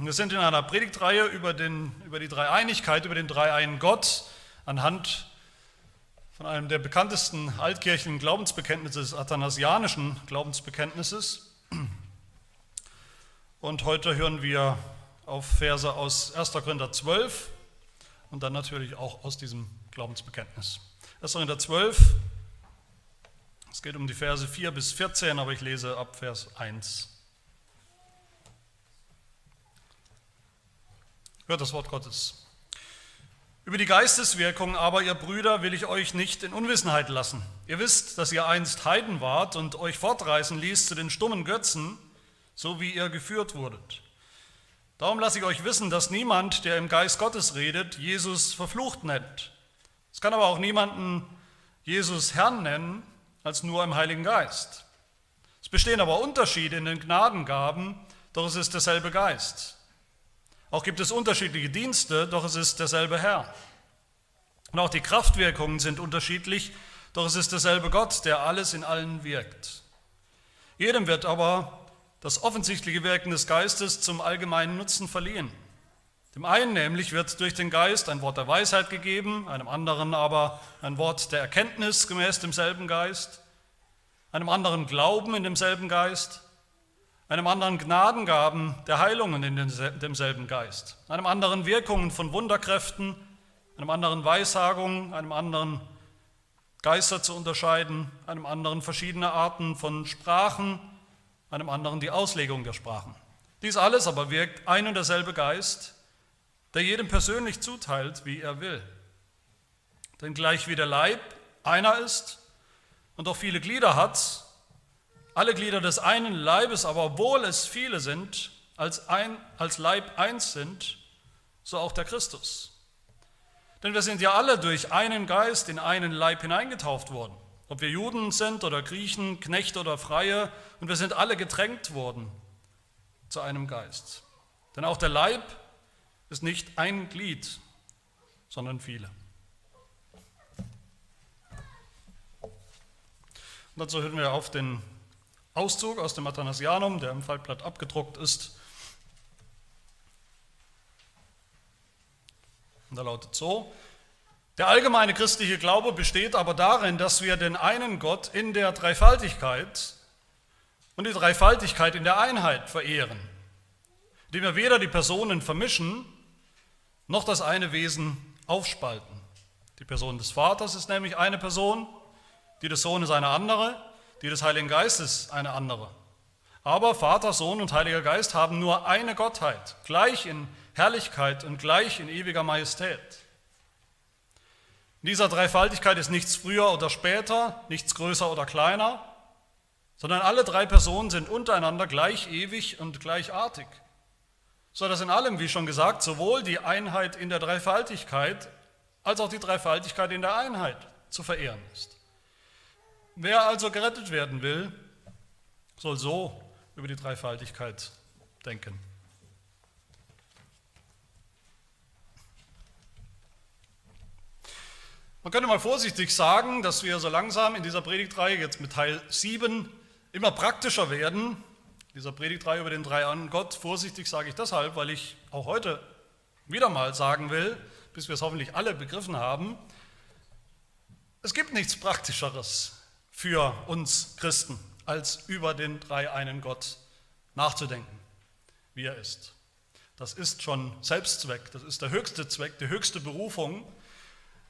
Wir sind in einer Predigtreihe über, den, über die Dreieinigkeit, über den dreieinen Gott anhand von einem der bekanntesten altkirchlichen Glaubensbekenntnisse, des athanasianischen Glaubensbekenntnisses. Und heute hören wir auf Verse aus 1. Korinther 12 und dann natürlich auch aus diesem Glaubensbekenntnis. 1. Korinther 12, es geht um die Verse 4 bis 14, aber ich lese ab Vers 1. Hört das Wort Gottes. Über die Geisteswirkung aber, ihr Brüder, will ich euch nicht in Unwissenheit lassen. Ihr wisst, dass ihr einst Heiden wart und euch fortreißen ließ zu den stummen Götzen, so wie ihr geführt wurdet. Darum lasse ich euch wissen, dass niemand, der im Geist Gottes redet, Jesus verflucht nennt. Es kann aber auch niemanden Jesus Herrn nennen, als nur im Heiligen Geist. Es bestehen aber Unterschiede in den Gnadengaben, doch es ist derselbe Geist. Auch gibt es unterschiedliche Dienste, doch es ist derselbe Herr. Und auch die Kraftwirkungen sind unterschiedlich, doch es ist derselbe Gott, der alles in allen wirkt. Jedem wird aber das offensichtliche Wirken des Geistes zum allgemeinen Nutzen verliehen. Dem einen nämlich wird durch den Geist ein Wort der Weisheit gegeben, einem anderen aber ein Wort der Erkenntnis gemäß demselben Geist, einem anderen Glauben in demselben Geist, einem anderen Gnadengaben der Heilungen in demselben Geist, einem anderen Wirkungen von Wunderkräften, einem anderen Weissagungen, einem anderen Geister zu unterscheiden, einem anderen verschiedene Arten von Sprachen, einem anderen die Auslegung der Sprachen. Dies alles aber wirkt ein und derselbe Geist, der jedem persönlich zuteilt, wie er will. Denn gleich wie der Leib einer ist und auch viele Glieder hat, alle Glieder des einen Leibes, aber obwohl es viele sind, als, ein, als Leib eins sind, so auch der Christus. Denn wir sind ja alle durch einen Geist in einen Leib hineingetauft worden. Ob wir Juden sind oder Griechen, Knechte oder Freie, und wir sind alle getränkt worden zu einem Geist. Denn auch der Leib ist nicht ein Glied, sondern viele. Und dazu hören wir auf den Auszug aus dem Athanasianum, der im Faltblatt abgedruckt ist. Und da lautet so, der allgemeine christliche Glaube besteht aber darin, dass wir den einen Gott in der Dreifaltigkeit und die Dreifaltigkeit in der Einheit verehren, indem wir weder die Personen vermischen, noch das eine Wesen aufspalten. Die Person des Vaters ist nämlich eine Person, die des Sohnes eine andere die des Heiligen Geistes eine andere. Aber Vater, Sohn und Heiliger Geist haben nur eine Gottheit, gleich in Herrlichkeit und gleich in ewiger Majestät. In dieser Dreifaltigkeit ist nichts früher oder später, nichts größer oder kleiner, sondern alle drei Personen sind untereinander gleich ewig und gleichartig. So dass in allem, wie schon gesagt, sowohl die Einheit in der Dreifaltigkeit als auch die Dreifaltigkeit in der Einheit zu verehren ist. Wer also gerettet werden will, soll so über die Dreifaltigkeit denken. Man könnte mal vorsichtig sagen, dass wir so langsam in dieser Predigtreihe jetzt mit Teil 7 immer praktischer werden. Dieser Predigtreihe über den Dreieinen Gott. Vorsichtig sage ich deshalb, weil ich auch heute wieder mal sagen will, bis wir es hoffentlich alle begriffen haben, es gibt nichts Praktischeres für uns Christen, als über den dreieinen Gott nachzudenken, wie er ist. Das ist schon Selbstzweck, das ist der höchste Zweck, die höchste Berufung.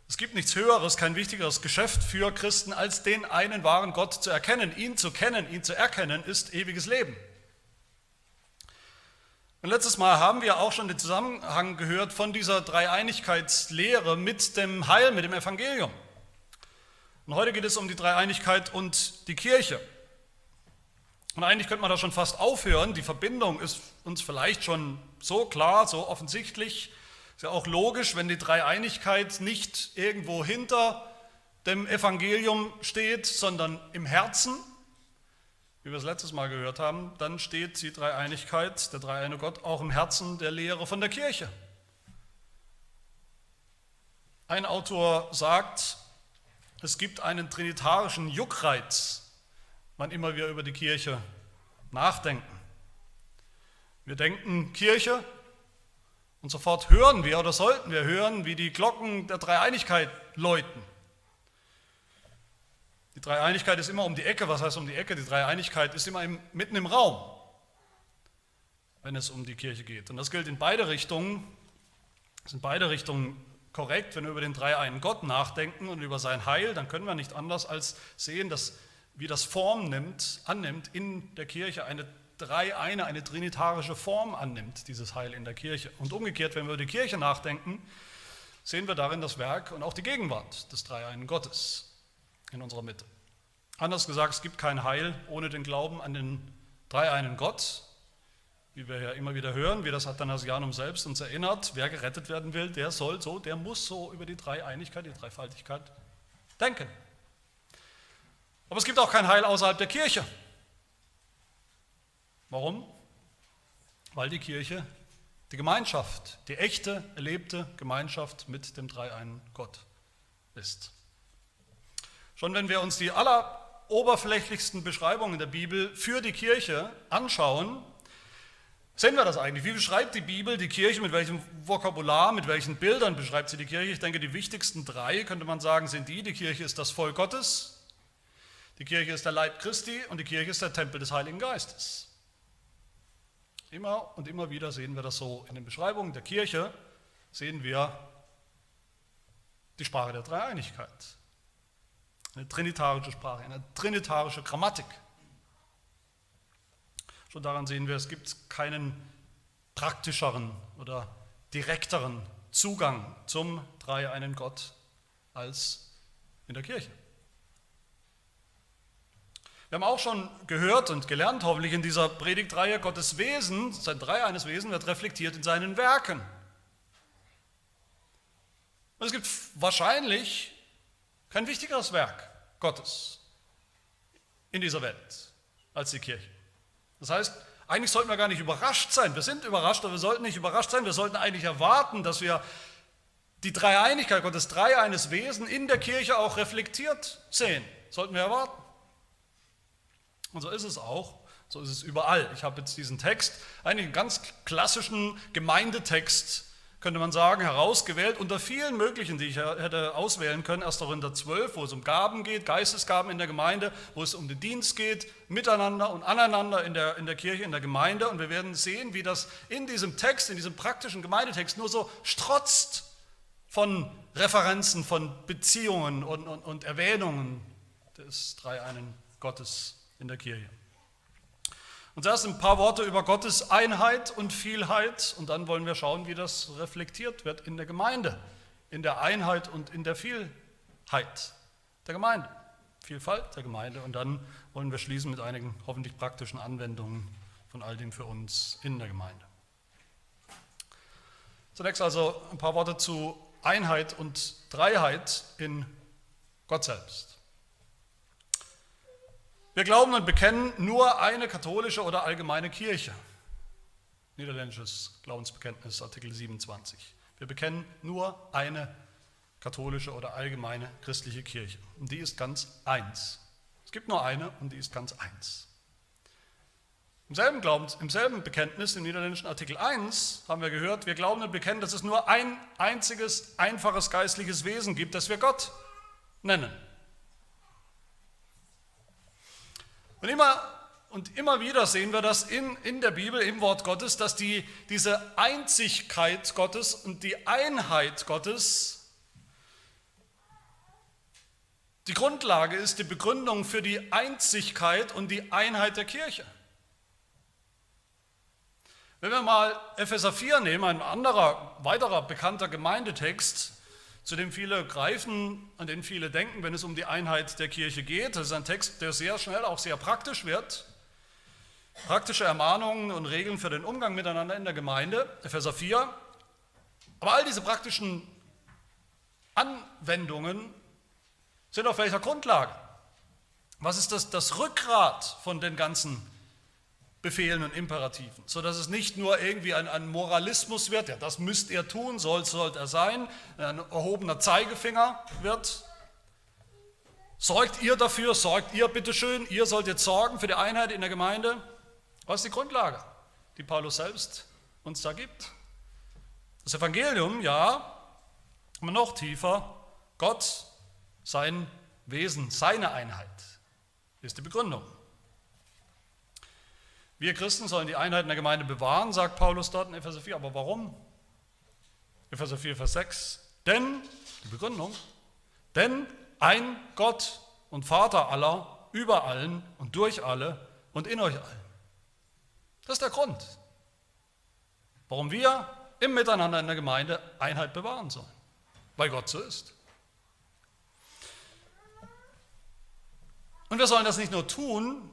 Es gibt nichts Höheres, kein wichtigeres Geschäft für Christen, als den einen wahren Gott zu erkennen. Ihn zu kennen, ihn zu erkennen, ist ewiges Leben. Und letztes Mal haben wir auch schon den Zusammenhang gehört von dieser Dreieinigkeitslehre mit dem Heil, mit dem Evangelium. Und heute geht es um die Dreieinigkeit und die Kirche. Und eigentlich könnte man da schon fast aufhören. Die Verbindung ist uns vielleicht schon so klar, so offensichtlich. Ist ja auch logisch, wenn die Dreieinigkeit nicht irgendwo hinter dem Evangelium steht, sondern im Herzen, wie wir es letztes Mal gehört haben, dann steht die Dreieinigkeit, der dreieine Gott, auch im Herzen der Lehre von der Kirche. Ein Autor sagt, es gibt einen trinitarischen Juckreiz, wann immer wir über die Kirche nachdenken. Wir denken Kirche, Und sofort hören wir oder sollten wir hören, wie die Glocken der Dreieinigkeit läuten. Die Dreieinigkeit ist immer um die Ecke. Was heißt um die Ecke? Die Dreieinigkeit ist immer im, mitten im Raum, wenn es um die Kirche geht. Und das gilt in beide Richtungen. Das sind beide Richtungen korrekt. Wenn wir über den dreieinen Gott nachdenken und über sein Heil, dann können wir nicht anders als sehen, dass wie das Form nimmt, annimmt in der Kirche eine Dreieine, eine trinitarische Form annimmt, dieses Heil in der Kirche. Und umgekehrt, wenn wir über die Kirche nachdenken, sehen wir darin das Werk und auch die Gegenwart des Dreieinen Gottes in unserer Mitte. Anders gesagt, es gibt kein Heil ohne den Glauben an den Dreieinen Gott, wie wir ja immer wieder hören, wie das Athanasianum selbst uns erinnert, wer gerettet werden will, der soll so, der muss so über die Dreieinigkeit, die Dreifaltigkeit denken. Aber es gibt auch kein Heil außerhalb der Kirche. Warum? Weil die Kirche die Gemeinschaft, die echte, erlebte Gemeinschaft mit dem dreieinen Gott ist. Schon wenn wir uns die alleroberflächlichsten Beschreibungen der Bibel für die Kirche anschauen, sehen wir das eigentlich. Wie beschreibt die Bibel die Kirche, mit welchem Vokabular, mit welchen Bildern beschreibt sie die Kirche? Ich denke, die wichtigsten drei, könnte man sagen, sind die. Die Kirche ist das Volk Gottes, die Kirche ist der Leib Christi und die Kirche ist der Tempel des Heiligen Geistes. Immer und immer wieder sehen wir das so. In den Beschreibungen der Kirche sehen wir die Sprache der Dreieinigkeit. Eine trinitarische Sprache, eine trinitarische Grammatik. Schon daran sehen wir, es gibt keinen praktischeren oder direkteren Zugang zum dreieinen Gott als in der Kirche. Wir haben auch schon gehört und gelernt, hoffentlich in dieser Predigtreihe, Gottes Wesen, sein dreieines Wesen wird reflektiert in seinen Werken. Und es gibt wahrscheinlich kein wichtigeres Werk Gottes in dieser Welt als die Kirche. Das heißt, eigentlich sollten wir gar nicht überrascht sein. Wir sind überrascht, aber wir sollten nicht überrascht sein. Wir sollten eigentlich erwarten, dass wir die Dreieinigkeit Gottes, dreieines Wesen in der Kirche auch reflektiert sehen. Sollten wir erwarten. Und so ist es auch, so ist es überall. Ich habe jetzt diesen Text, einen ganz klassischen Gemeindetext, könnte man sagen, herausgewählt, unter vielen möglichen, die ich hätte auswählen können. Erst Korinther 12, wo es um Gaben geht, Geistesgaben in der Gemeinde, wo es um den Dienst geht, miteinander und aneinander in der, in der Kirche, in der Gemeinde. Und wir werden sehen, wie das in diesem Text, in diesem praktischen Gemeindetext nur so strotzt von Referenzen, von Beziehungen und, und, und Erwähnungen des Dreieinen Gottes in der Kirche. Und zuerst ein paar Worte über Gottes Einheit und Vielheit und dann wollen wir schauen, wie das reflektiert wird in der Gemeinde, in der Einheit und in der Vielheit der Gemeinde, Vielfalt der Gemeinde und dann wollen wir schließen mit einigen hoffentlich praktischen Anwendungen von all dem für uns in der Gemeinde. Zunächst also ein paar Worte zu Einheit und Dreiheit in Gott selbst. Wir glauben und bekennen nur eine katholische oder allgemeine Kirche. Niederländisches Glaubensbekenntnis, Artikel 27. Wir bekennen nur eine katholische oder allgemeine christliche Kirche. Und die ist ganz eins. Es gibt nur eine und die ist ganz eins. Im selben, Glaubens, Im selben Bekenntnis, im niederländischen Artikel 1, haben wir gehört, wir glauben und bekennen, dass es nur ein einziges, einfaches geistliches Wesen gibt, das wir Gott nennen. Und immer und immer wieder sehen wir das in, in der Bibel, im Wort Gottes, dass die, diese Einzigkeit Gottes und die Einheit Gottes die Grundlage ist, die Begründung für die Einzigkeit und die Einheit der Kirche. Wenn wir mal Epheser 4 nehmen, ein anderer, weiterer bekannter Gemeindetext, zu dem viele greifen, an den viele denken, wenn es um die Einheit der Kirche geht. Das ist ein Text, der sehr schnell auch sehr praktisch wird. Praktische Ermahnungen und Regeln für den Umgang miteinander in der Gemeinde, Epheser 4. Aber all diese praktischen Anwendungen sind auf welcher Grundlage? Was ist das, das Rückgrat von den ganzen Befehlen und Imperativen, sodass es nicht nur irgendwie ein, ein Moralismus wird, ja, das müsst ihr tun, soll, sollte er sein, ein erhobener Zeigefinger wird. Sorgt ihr dafür, sorgt ihr bitteschön, ihr sollt jetzt sorgen für die Einheit in der Gemeinde. Was ist die Grundlage, die Paulus selbst uns da gibt? Das Evangelium, ja, aber noch tiefer, Gott, sein Wesen, seine Einheit ist die Begründung. Wir Christen sollen die Einheit in der Gemeinde bewahren, sagt Paulus dort in Epheser 4. Aber warum? Epheser 4, Vers 6. Denn, die Begründung, denn ein Gott und Vater aller, über allen und durch alle und in euch allen. Das ist der Grund, warum wir im Miteinander in der Gemeinde Einheit bewahren sollen, weil Gott so ist. Und wir sollen das nicht nur tun,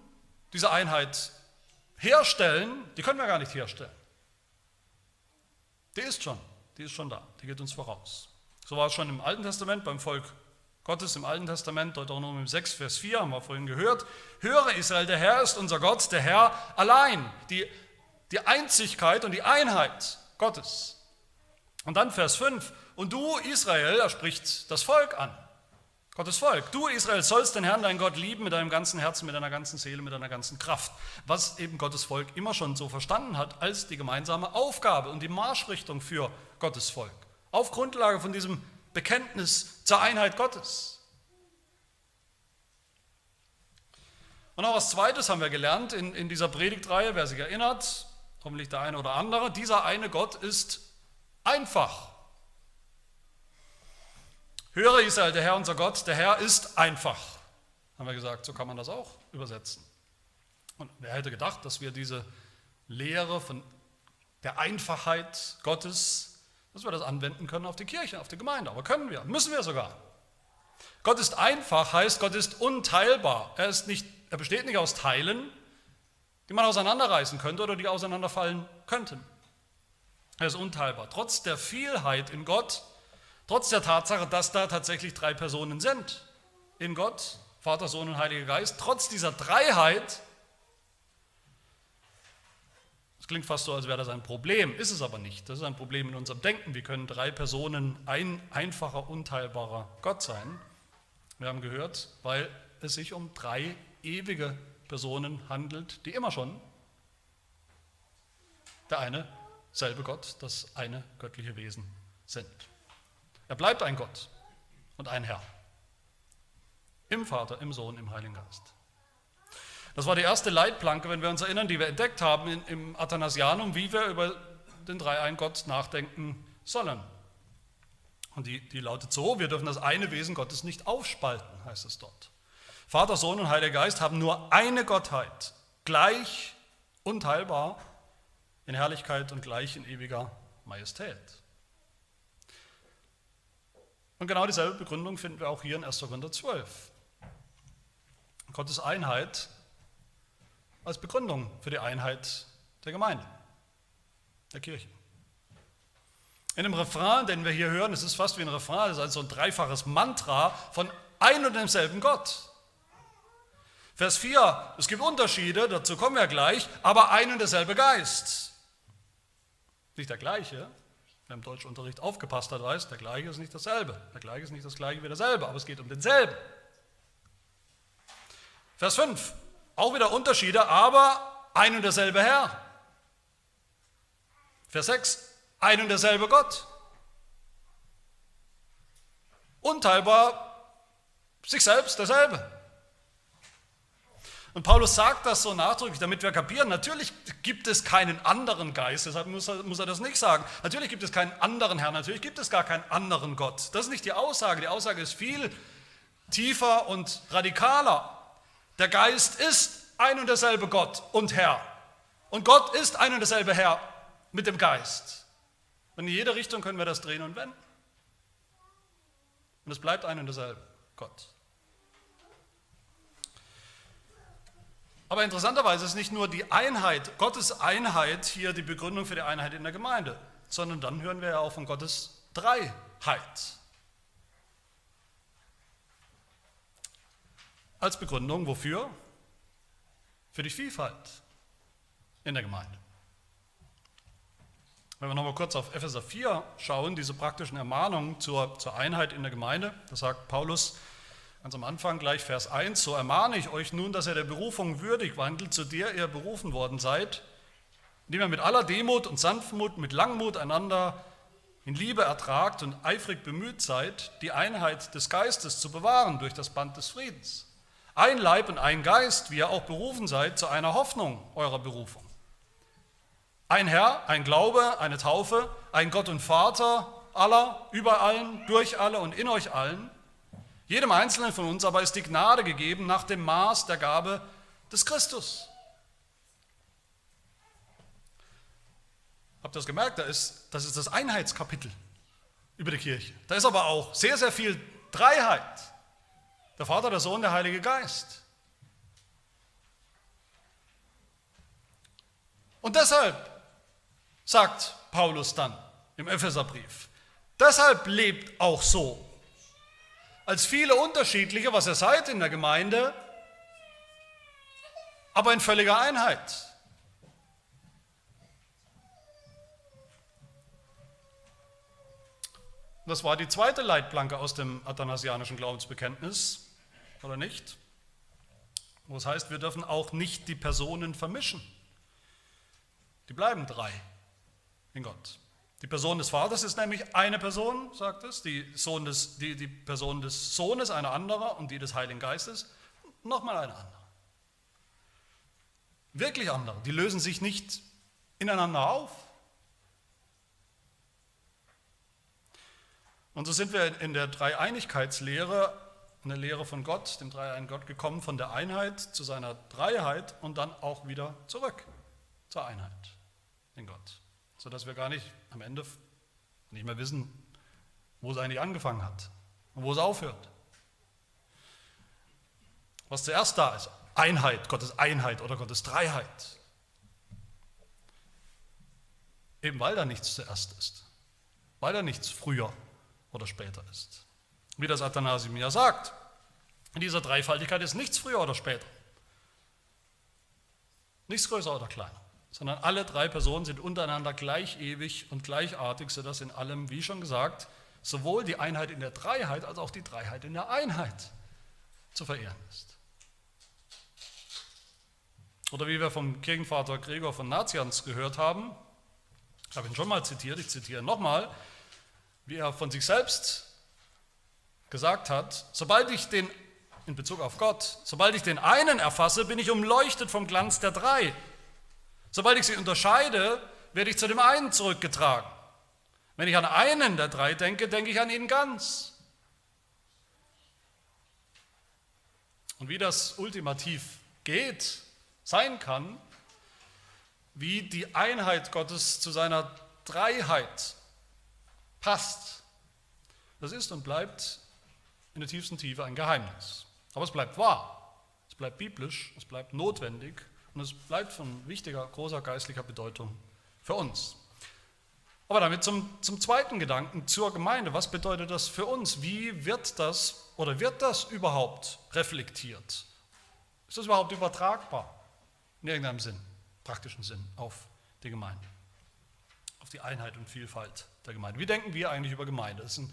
diese Einheit herstellen, die können wir gar nicht herstellen. Die ist schon, die ist schon da, die geht uns voraus. So war es schon im Alten Testament beim Volk Gottes im Alten Testament, Deuteronomium 6, Vers 4, haben wir vorhin gehört. Höre Israel, der Herr ist unser Gott, der Herr allein. Die, die Einzigkeit und die Einheit Gottes. Und dann Vers 5, und du Israel, er spricht das Volk an. Gottes Volk. Du Israel sollst den Herrn, deinen Gott, lieben mit deinem ganzen Herzen, mit deiner ganzen Seele, mit deiner ganzen Kraft. Was eben Gottes Volk immer schon so verstanden hat als die gemeinsame Aufgabe und die Marschrichtung für Gottes Volk. Auf Grundlage von diesem Bekenntnis zur Einheit Gottes. Und noch was Zweites haben wir gelernt in, in dieser Predigtreihe, wer sich erinnert, hoffentlich der eine oder andere, dieser eine Gott ist einfach. Höre Israel, der Herr unser Gott, der Herr ist einfach. Haben wir gesagt, so kann man das auch übersetzen. Und wer hätte gedacht, dass wir diese Lehre von der Einfachheit Gottes dass wir das anwenden können auf die Kirche, auf die Gemeinde. Aber können wir, müssen wir sogar. Gott ist einfach, heißt Gott ist unteilbar. Er, ist nicht, er besteht nicht aus Teilen, die man auseinanderreißen könnte oder die auseinanderfallen könnten. Er ist unteilbar. Trotz der Vielheit in Gott, trotz der Tatsache, dass da tatsächlich drei Personen sind in Gott, Vater, Sohn und Heiliger Geist, trotz dieser Dreiheit das klingt fast so, als wäre das ein Problem, ist es aber nicht. Das ist ein Problem in unserem Denken. Wie können drei Personen ein einfacher, unteilbarer Gott sein? Wir haben gehört, weil es sich um drei ewige Personen handelt, die immer schon der eine selbe Gott, das eine göttliche Wesen sind. Er bleibt ein Gott und ein Herr. Im Vater, im Sohn, im Heiligen Geist. Das war die erste Leitplanke, wenn wir uns erinnern, die wir entdeckt haben im Athanasianum, wie wir über den Dreiein-Gott nachdenken sollen. Und die, die lautet so, wir dürfen das eine Wesen Gottes nicht aufspalten, heißt es dort. Vater, Sohn und Heiliger Geist haben nur eine Gottheit, gleich unteilbar in Herrlichkeit und gleich in ewiger Majestät. Und genau dieselbe Begründung finden wir auch hier in 1. Korinther 12. Gottes Einheit als Begründung für die Einheit der Gemeinde, der Kirche. In dem Refrain, den wir hier hören, es ist fast wie ein Refrain, es ist also ein dreifaches Mantra von ein und demselben Gott. Vers 4, es gibt Unterschiede, dazu kommen wir gleich, aber ein und derselbe Geist. Nicht der gleiche, wer im Deutschunterricht aufgepasst hat, weiß, der gleiche ist nicht dasselbe. Der gleiche ist nicht das gleiche wie derselbe, aber es geht um denselben. Vers 5, auch wieder Unterschiede, aber ein und derselbe Herr. Vers 6, ein und derselbe Gott. Unteilbar, sich selbst derselbe. Und Paulus sagt das so nachdrücklich, damit wir kapieren, natürlich gibt es keinen anderen Geist, deshalb muss er, muss er das nicht sagen. Natürlich gibt es keinen anderen Herrn, natürlich gibt es gar keinen anderen Gott. Das ist nicht die Aussage, die Aussage ist viel tiefer und radikaler. Der Geist ist ein und derselbe Gott und Herr. Und Gott ist ein und derselbe Herr mit dem Geist. Und in jede Richtung können wir das drehen und wenden. Und es bleibt ein und derselbe Gott. Aber interessanterweise ist nicht nur die Einheit, Gottes Einheit hier die Begründung für die Einheit in der Gemeinde, sondern dann hören wir ja auch von Gottes Dreiheit. Als Begründung wofür? Für die Vielfalt in der Gemeinde. Wenn wir nochmal kurz auf Epheser 4 schauen, diese praktischen Ermahnungen zur, zur Einheit in der Gemeinde, da sagt Paulus ganz am Anfang gleich Vers 1, so ermahne ich euch nun, dass ihr der Berufung würdig wandelt, zu der ihr berufen worden seid, indem ihr mit aller Demut und Sanftmut, mit Langmut einander in Liebe ertragt und eifrig bemüht seid, die Einheit des Geistes zu bewahren durch das Band des Friedens. Ein Leib und ein Geist, wie ihr auch berufen seid zu einer Hoffnung eurer Berufung. Ein Herr, ein Glaube, eine Taufe, ein Gott und Vater aller, über allen, durch alle und in euch allen. Jedem Einzelnen von uns aber ist die Gnade gegeben nach dem Maß der Gabe des Christus. Habt ihr das gemerkt? Da ist, das ist das Einheitskapitel über die Kirche. Da ist aber auch sehr, sehr viel Dreiheit. Der Vater, der Sohn, der Heilige Geist. Und deshalb sagt Paulus dann im Epheserbrief, deshalb lebt auch so, als viele unterschiedliche, was ihr seid in der Gemeinde, aber in völliger Einheit. Das war die zweite Leitplanke aus dem athanasianischen Glaubensbekenntnis, oder nicht? Wo es heißt, wir dürfen auch nicht die Personen vermischen. Die bleiben drei in Gott. Die Person des Vaters ist nämlich eine Person, sagt es, die, Sohn des, die, die Person des Sohnes eine andere und die des Heiligen Geistes nochmal eine andere. Wirklich andere. Die lösen sich nicht ineinander auf. Und so sind wir in der Dreieinigkeitslehre, in der Lehre von Gott, dem dreieinigen Gott, gekommen, von der Einheit zu seiner Dreiheit und dann auch wieder zurück zur Einheit in Gott. Sodass wir gar nicht am Ende nicht mehr wissen, wo es eigentlich angefangen hat und wo es aufhört. Was zuerst da ist, Einheit, Gottes Einheit oder Gottes Dreiheit. Eben weil da nichts zuerst ist, weil da nichts früher oder später ist. Wie das Athanasium ja sagt, in dieser Dreifaltigkeit ist nichts früher oder später. Nichts größer oder kleiner, sondern alle drei Personen sind untereinander gleich ewig und gleichartig, sodass in allem, wie schon gesagt, sowohl die Einheit in der Dreiheit als auch die Dreiheit in der Einheit zu verehren ist. Oder wie wir vom Kirchenvater Gregor von Nazians gehört haben, ich habe ihn schon mal zitiert, ich zitiere nochmal, wie er von sich selbst gesagt hat, sobald ich den, in Bezug auf Gott, sobald ich den einen erfasse, bin ich umleuchtet vom Glanz der drei. Sobald ich sie unterscheide, werde ich zu dem einen zurückgetragen. Wenn ich an einen der drei denke, denke ich an ihn ganz. Und wie das ultimativ geht, sein kann, wie die Einheit Gottes zu seiner Dreiheit passt. Das ist und bleibt in der tiefsten Tiefe ein Geheimnis. Aber es bleibt wahr, es bleibt biblisch, es bleibt notwendig und es bleibt von wichtiger, großer geistlicher Bedeutung für uns. Aber damit zum, zum zweiten Gedanken zur Gemeinde. Was bedeutet das für uns? Wie wird das oder wird das überhaupt reflektiert? Ist das überhaupt übertragbar in irgendeinem Sinn, praktischen Sinn auf die Gemeinde, auf die Einheit und Vielfalt der Gemeinde. Wie denken wir eigentlich über Gemeinde? Das ist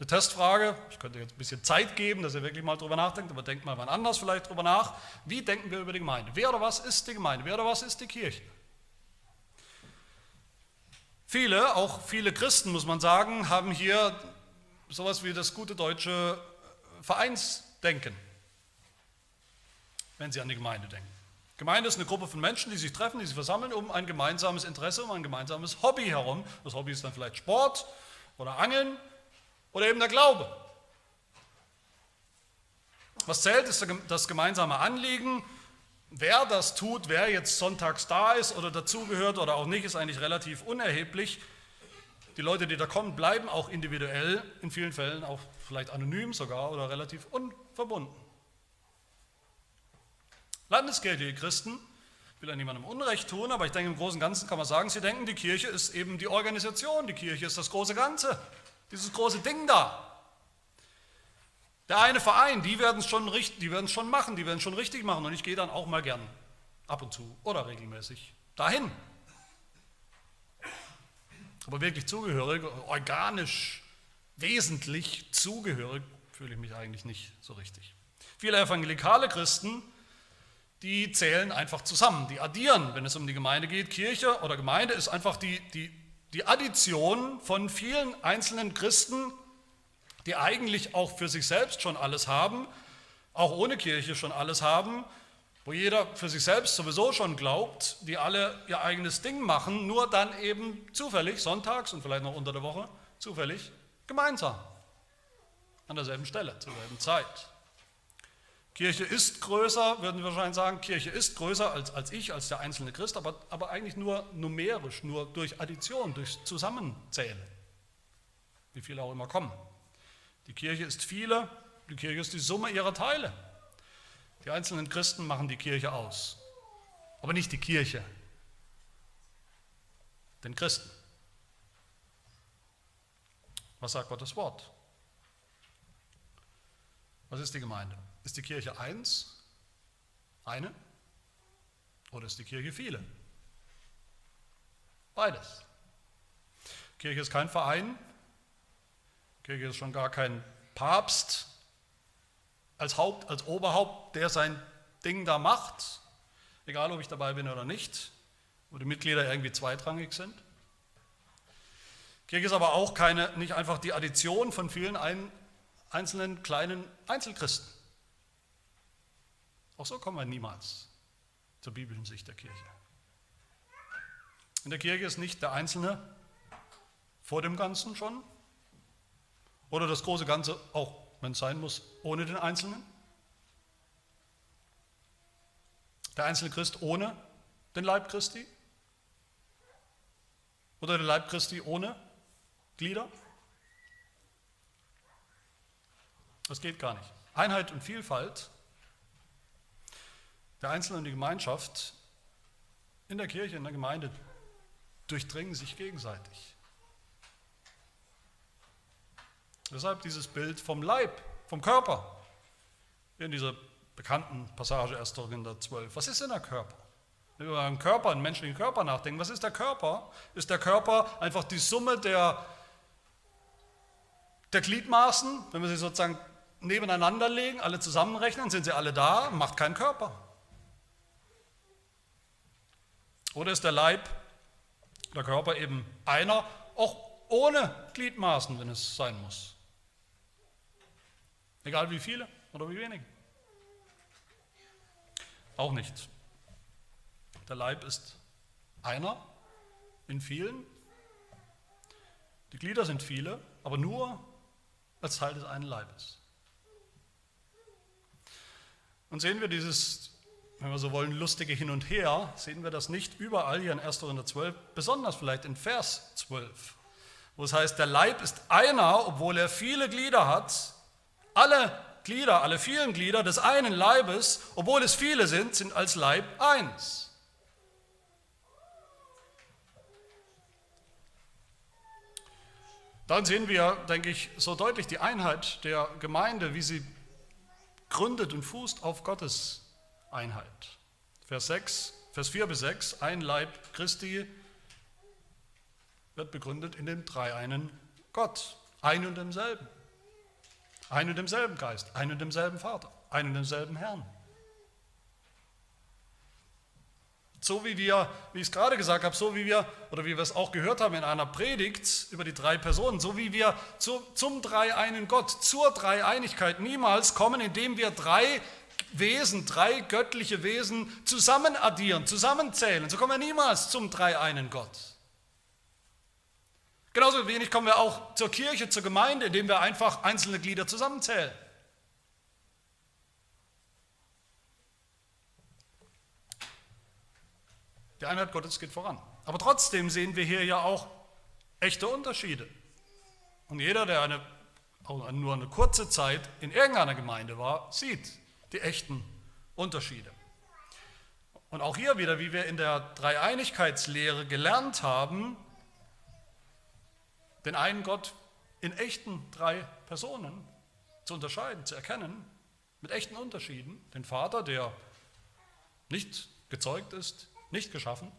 eine Testfrage. Ich könnte jetzt ein bisschen Zeit geben, dass ihr wirklich mal drüber nachdenkt, aber denkt mal wann anders vielleicht drüber nach. Wie denken wir über die Gemeinde? Wer oder was ist die Gemeinde? Wer oder was ist die Kirche? Viele, auch viele Christen, muss man sagen, haben hier sowas wie das gute deutsche Vereinsdenken, wenn sie an die Gemeinde denken. Gemeinde ist eine Gruppe von Menschen, die sich treffen, die sich versammeln um ein gemeinsames Interesse, um ein gemeinsames Hobby herum. Das Hobby ist dann vielleicht Sport oder Angeln oder eben der Glaube. Was zählt, ist das gemeinsame Anliegen. Wer das tut, wer jetzt sonntags da ist oder dazugehört oder auch nicht, ist eigentlich relativ unerheblich. Die Leute, die da kommen, bleiben auch individuell, in vielen Fällen auch vielleicht anonym sogar oder relativ unverbunden. Landeskirche, Christen, ich will ja niemandem Unrecht tun, aber ich denke im Großen und Ganzen kann man sagen, sie denken, die Kirche ist eben die Organisation, die Kirche ist das große Ganze, dieses große Ding da. Der eine Verein, die werden es schon, schon machen, die werden es schon richtig machen und ich gehe dann auch mal gern ab und zu oder regelmäßig dahin. Aber wirklich zugehörig, organisch, wesentlich zugehörig fühle ich mich eigentlich nicht so richtig. Viele evangelikale Christen die zählen einfach zusammen, die addieren, wenn es um die Gemeinde geht. Kirche oder Gemeinde ist einfach die, die die Addition von vielen einzelnen Christen, die eigentlich auch für sich selbst schon alles haben, auch ohne Kirche schon alles haben, wo jeder für sich selbst sowieso schon glaubt, die alle ihr eigenes Ding machen, nur dann eben zufällig, sonntags und vielleicht noch unter der Woche, zufällig gemeinsam, an derselben Stelle, zur selben Zeit. Kirche ist größer, würden wir wahrscheinlich sagen, Kirche ist größer als, als ich, als der einzelne Christ, aber, aber eigentlich nur numerisch, nur durch Addition, durch Zusammenzählen, wie viele auch immer kommen. Die Kirche ist viele, die Kirche ist die Summe ihrer Teile. Die einzelnen Christen machen die Kirche aus, aber nicht die Kirche, den Christen. Was sagt Gottes Wort? Was ist die Gemeinde? Ist die Kirche eins, eine, oder ist die Kirche viele? Beides. Kirche ist kein Verein, Kirche ist schon gar kein Papst als Haupt, als Oberhaupt, der sein Ding da macht, egal ob ich dabei bin oder nicht, wo die Mitglieder irgendwie zweitrangig sind. Kirche ist aber auch keine, nicht einfach die Addition von vielen ein, einzelnen kleinen Einzelchristen. Auch so kommen wir niemals zur biblischen Sicht der Kirche. In der Kirche ist nicht der Einzelne vor dem Ganzen schon oder das große Ganze auch, wenn es sein muss, ohne den Einzelnen. Der einzelne Christ ohne den Leib Christi oder der Leib Christi ohne Glieder. Das geht gar nicht. Einheit und Vielfalt der Einzelne und die Gemeinschaft in der Kirche, in der Gemeinde durchdringen sich gegenseitig. Deshalb dieses Bild vom Leib, vom Körper in dieser bekannten Passage 1. Korinther 12. Was ist denn der Körper? Wenn wir über einen Körper, einen menschlichen Körper nachdenken, was ist der Körper? Ist der Körper einfach die Summe der, der Gliedmaßen? Wenn wir sie sozusagen nebeneinander legen, alle zusammenrechnen, sind sie alle da, macht keinen Körper. Oder ist der Leib, der Körper eben einer, auch ohne Gliedmaßen, wenn es sein muss? Egal wie viele oder wie wenige. Auch nicht. Der Leib ist einer in vielen. Die Glieder sind viele, aber nur als Teil des einen Leibes. Und sehen wir dieses wenn wir so wollen, lustige Hin und Her, sehen wir das nicht überall hier in 1. Korinther 12, besonders vielleicht in Vers 12, wo es heißt, der Leib ist einer, obwohl er viele Glieder hat. Alle Glieder, alle vielen Glieder des einen Leibes, obwohl es viele sind, sind als Leib eins. Dann sehen wir, denke ich, so deutlich die Einheit der Gemeinde, wie sie gründet und fußt auf Gottes Einheit. Vers 6, Vers 4 bis 6, ein Leib Christi wird begründet in dem dreieinen Gott, ein und demselben. Ein und demselben Geist, ein und demselben Vater, ein und demselben Herrn. So wie wir, wie ich es gerade gesagt habe, so wie wir, oder wie wir es auch gehört haben in einer Predigt über die drei Personen, so wie wir zu, zum dreieinen Gott, zur Dreieinigkeit niemals kommen, indem wir drei Wesen, drei göttliche Wesen zusammen addieren, zusammenzählen. So kommen wir niemals zum dreieinen Gott. Genauso wenig kommen wir auch zur Kirche, zur Gemeinde, indem wir einfach einzelne Glieder zusammenzählen. Die Einheit Gottes geht voran. Aber trotzdem sehen wir hier ja auch echte Unterschiede. Und jeder, der eine, nur eine kurze Zeit in irgendeiner Gemeinde war, sieht, die echten Unterschiede. Und auch hier wieder, wie wir in der Dreieinigkeitslehre gelernt haben, den einen Gott in echten drei Personen zu unterscheiden, zu erkennen, mit echten Unterschieden. Den Vater, der nicht gezeugt ist, nicht geschaffen.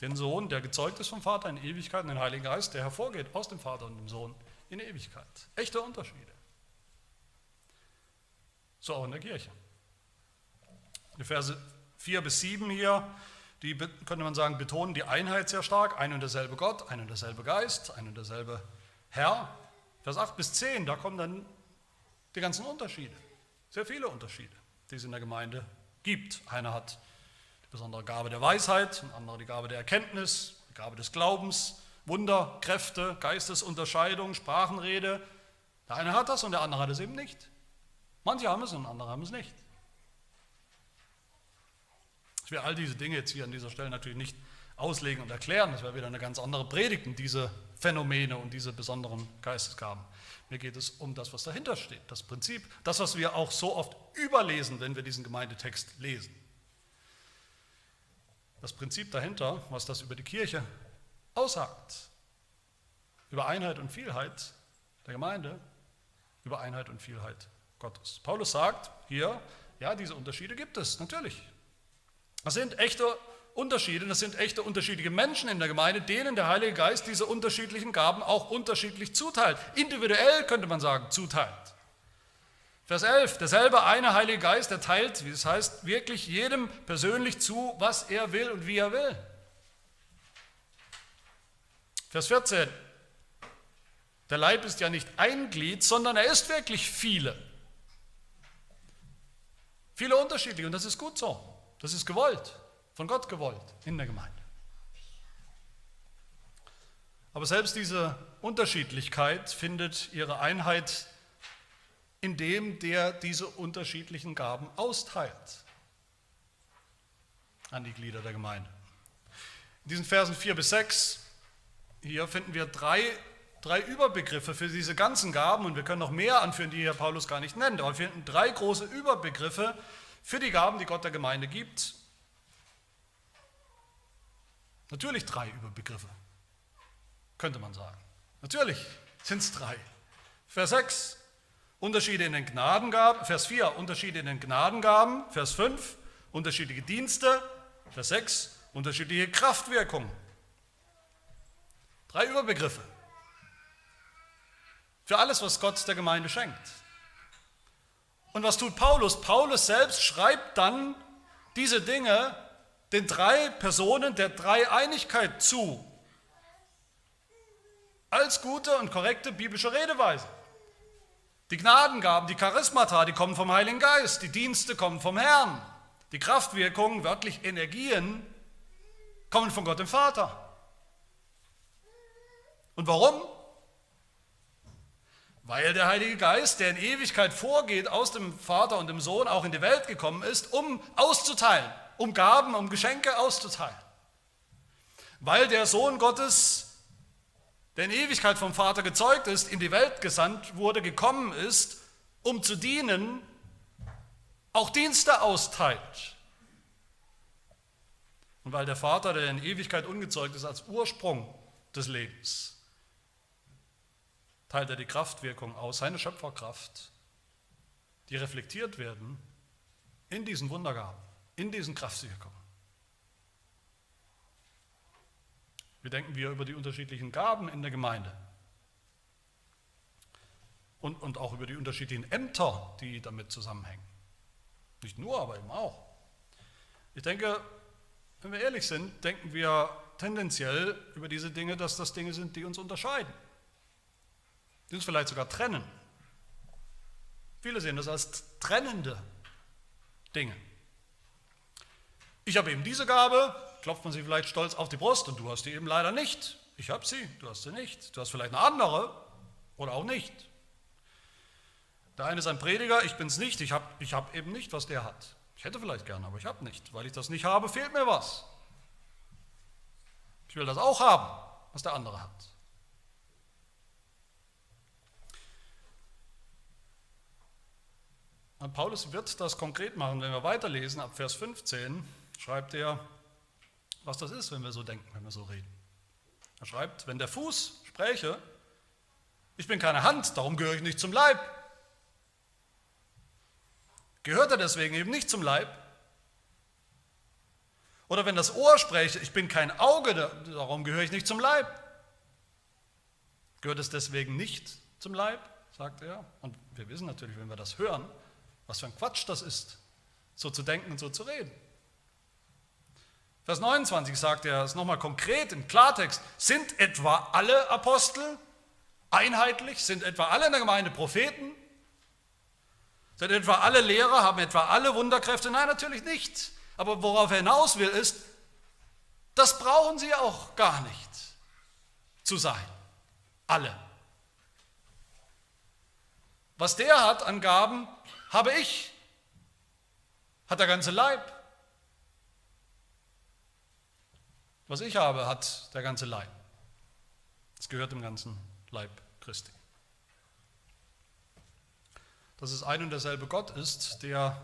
Den Sohn, der gezeugt ist vom Vater in Ewigkeit, und den Heiligen Geist, der hervorgeht aus dem Vater und dem Sohn in Ewigkeit. Echte Unterschiede. So auch in der Kirche. Die Verse 4 bis 7 hier die, könnte man sagen, betonen die Einheit sehr stark. Ein und derselbe Gott, ein und derselbe Geist, ein und derselbe Herr. Vers 8 bis 10, da kommen dann die ganzen Unterschiede. Sehr viele Unterschiede, die es in der Gemeinde gibt. Einer hat die besondere Gabe der Weisheit, ein anderer die Gabe der Erkenntnis, die Gabe des Glaubens, Wunder, Kräfte, Geistesunterscheidung, Sprachenrede. Der eine hat das und der andere hat es eben nicht. Manche haben es und andere haben es nicht. Ich will all diese Dinge jetzt hier an dieser Stelle natürlich nicht auslegen und erklären. Das wäre wieder eine ganz andere Predigt, diese Phänomene und diese besonderen Geistesgaben. Mir geht es um das, was dahinter steht, das Prinzip, das, was wir auch so oft überlesen, wenn wir diesen Gemeindetext lesen. Das Prinzip dahinter, was das über die Kirche aussagt, über Einheit und Vielheit der Gemeinde, über Einheit und Vielheit Gottes. Paulus sagt hier, ja, diese Unterschiede gibt es, natürlich. Das sind echte Unterschiede, das sind echte unterschiedliche Menschen in der Gemeinde, denen der Heilige Geist diese unterschiedlichen Gaben auch unterschiedlich zuteilt. Individuell könnte man sagen, zuteilt. Vers 11, derselbe eine Heilige Geist, der teilt, wie es heißt, wirklich jedem persönlich zu, was er will und wie er will. Vers 14, der Leib ist ja nicht ein Glied, sondern er ist wirklich viele. Viele unterschiedliche und das ist gut so. Das ist gewollt, von Gott gewollt in der Gemeinde. Aber selbst diese Unterschiedlichkeit findet ihre Einheit in dem, der diese unterschiedlichen Gaben austeilt an die Glieder der Gemeinde. In diesen Versen 4 bis 6, hier finden wir drei, drei Überbegriffe für diese ganzen Gaben und wir können noch mehr anführen, die hier Paulus gar nicht nennt, aber wir finden drei große Überbegriffe für die Gaben, die Gott der Gemeinde gibt. Natürlich drei Überbegriffe, könnte man sagen. Natürlich sind es drei. Vers 6, Unterschiede in den Gnadengaben. Vers 4, Unterschiede in den Gnadengaben. Vers 5, unterschiedliche Dienste. Vers 6, unterschiedliche Kraftwirkungen. Drei Überbegriffe. Für alles, was Gott der Gemeinde schenkt. Und was tut Paulus? Paulus selbst schreibt dann diese Dinge den drei Personen der Dreieinigkeit zu. Als gute und korrekte biblische Redeweise. Die Gnadengaben, die Charismata, die kommen vom Heiligen Geist. Die Dienste kommen vom Herrn. Die Kraftwirkungen, wörtlich Energien, kommen von Gott dem Vater. Und warum? Weil der Heilige Geist, der in Ewigkeit vorgeht, aus dem Vater und dem Sohn auch in die Welt gekommen ist, um auszuteilen, um Gaben, um Geschenke auszuteilen. Weil der Sohn Gottes, der in Ewigkeit vom Vater gezeugt ist, in die Welt gesandt wurde, gekommen ist, um zu dienen, auch Dienste austeilt. Und weil der Vater, der in Ewigkeit ungezeugt ist, als Ursprung des Lebens, teilt er die Kraftwirkung aus, seine Schöpferkraft, die reflektiert werden in diesen Wundergaben, in diesen Kraftwirkungen. Wie denken wir über die unterschiedlichen Gaben in der Gemeinde? Und, und auch über die unterschiedlichen Ämter, die damit zusammenhängen. Nicht nur, aber eben auch. Ich denke, wenn wir ehrlich sind, denken wir tendenziell über diese Dinge, dass das Dinge sind, die uns unterscheiden die uns vielleicht sogar trennen. Viele sehen das als trennende Dinge. Ich habe eben diese Gabe, klopft man sie vielleicht stolz auf die Brust und du hast die eben leider nicht. Ich habe sie, du hast sie nicht. Du hast vielleicht eine andere oder auch nicht. Der eine ist ein Prediger, ich bin es nicht. Ich habe ich hab eben nicht, was der hat. Ich hätte vielleicht gerne, aber ich habe nicht. Weil ich das nicht habe, fehlt mir was. Ich will das auch haben, was der andere hat. Paulus wird das konkret machen, wenn wir weiterlesen, ab Vers 15 schreibt er, was das ist, wenn wir so denken, wenn wir so reden. Er schreibt, wenn der Fuß spräche, ich bin keine Hand, darum gehöre ich nicht zum Leib. Gehört er deswegen eben nicht zum Leib? Oder wenn das Ohr spräche, ich bin kein Auge, darum gehöre ich nicht zum Leib. Gehört es deswegen nicht zum Leib, sagt er. Und wir wissen natürlich, wenn wir das hören, was für ein Quatsch das ist, so zu denken und so zu reden. Vers 29 sagt er es nochmal konkret im Klartext. Sind etwa alle Apostel einheitlich? Sind etwa alle in der Gemeinde Propheten? Sind etwa alle Lehrer? Haben etwa alle Wunderkräfte? Nein, natürlich nicht. Aber worauf er hinaus will, ist, das brauchen sie auch gar nicht zu sein. Alle. Was der hat an Gaben, habe ich. Hat der ganze Leib. Was ich habe, hat der ganze Leib. Es gehört dem ganzen Leib Christi. Dass es ein und derselbe Gott ist, der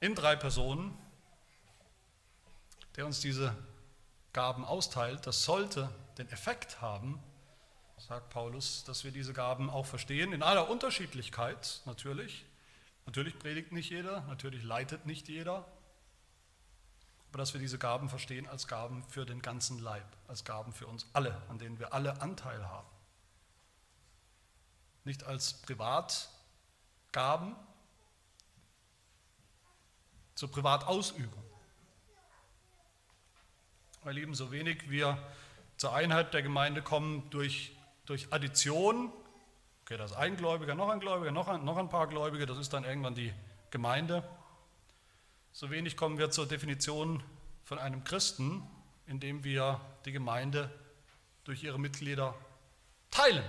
in drei Personen, der uns diese Gaben austeilt, das sollte den Effekt haben, sagt Paulus, dass wir diese Gaben auch verstehen, in aller Unterschiedlichkeit natürlich. Natürlich predigt nicht jeder, natürlich leitet nicht jeder, aber dass wir diese Gaben verstehen als Gaben für den ganzen Leib, als Gaben für uns alle, an denen wir alle Anteil haben. Nicht als Privatgaben zur Privatausübung. Weil eben so wenig wir zur Einheit der Gemeinde kommen durch, durch Addition, okay, das ist ein Gläubiger, noch ein Gläubiger, noch ein, noch ein paar Gläubige, das ist dann irgendwann die Gemeinde. So wenig kommen wir zur Definition von einem Christen, indem wir die Gemeinde durch ihre Mitglieder teilen.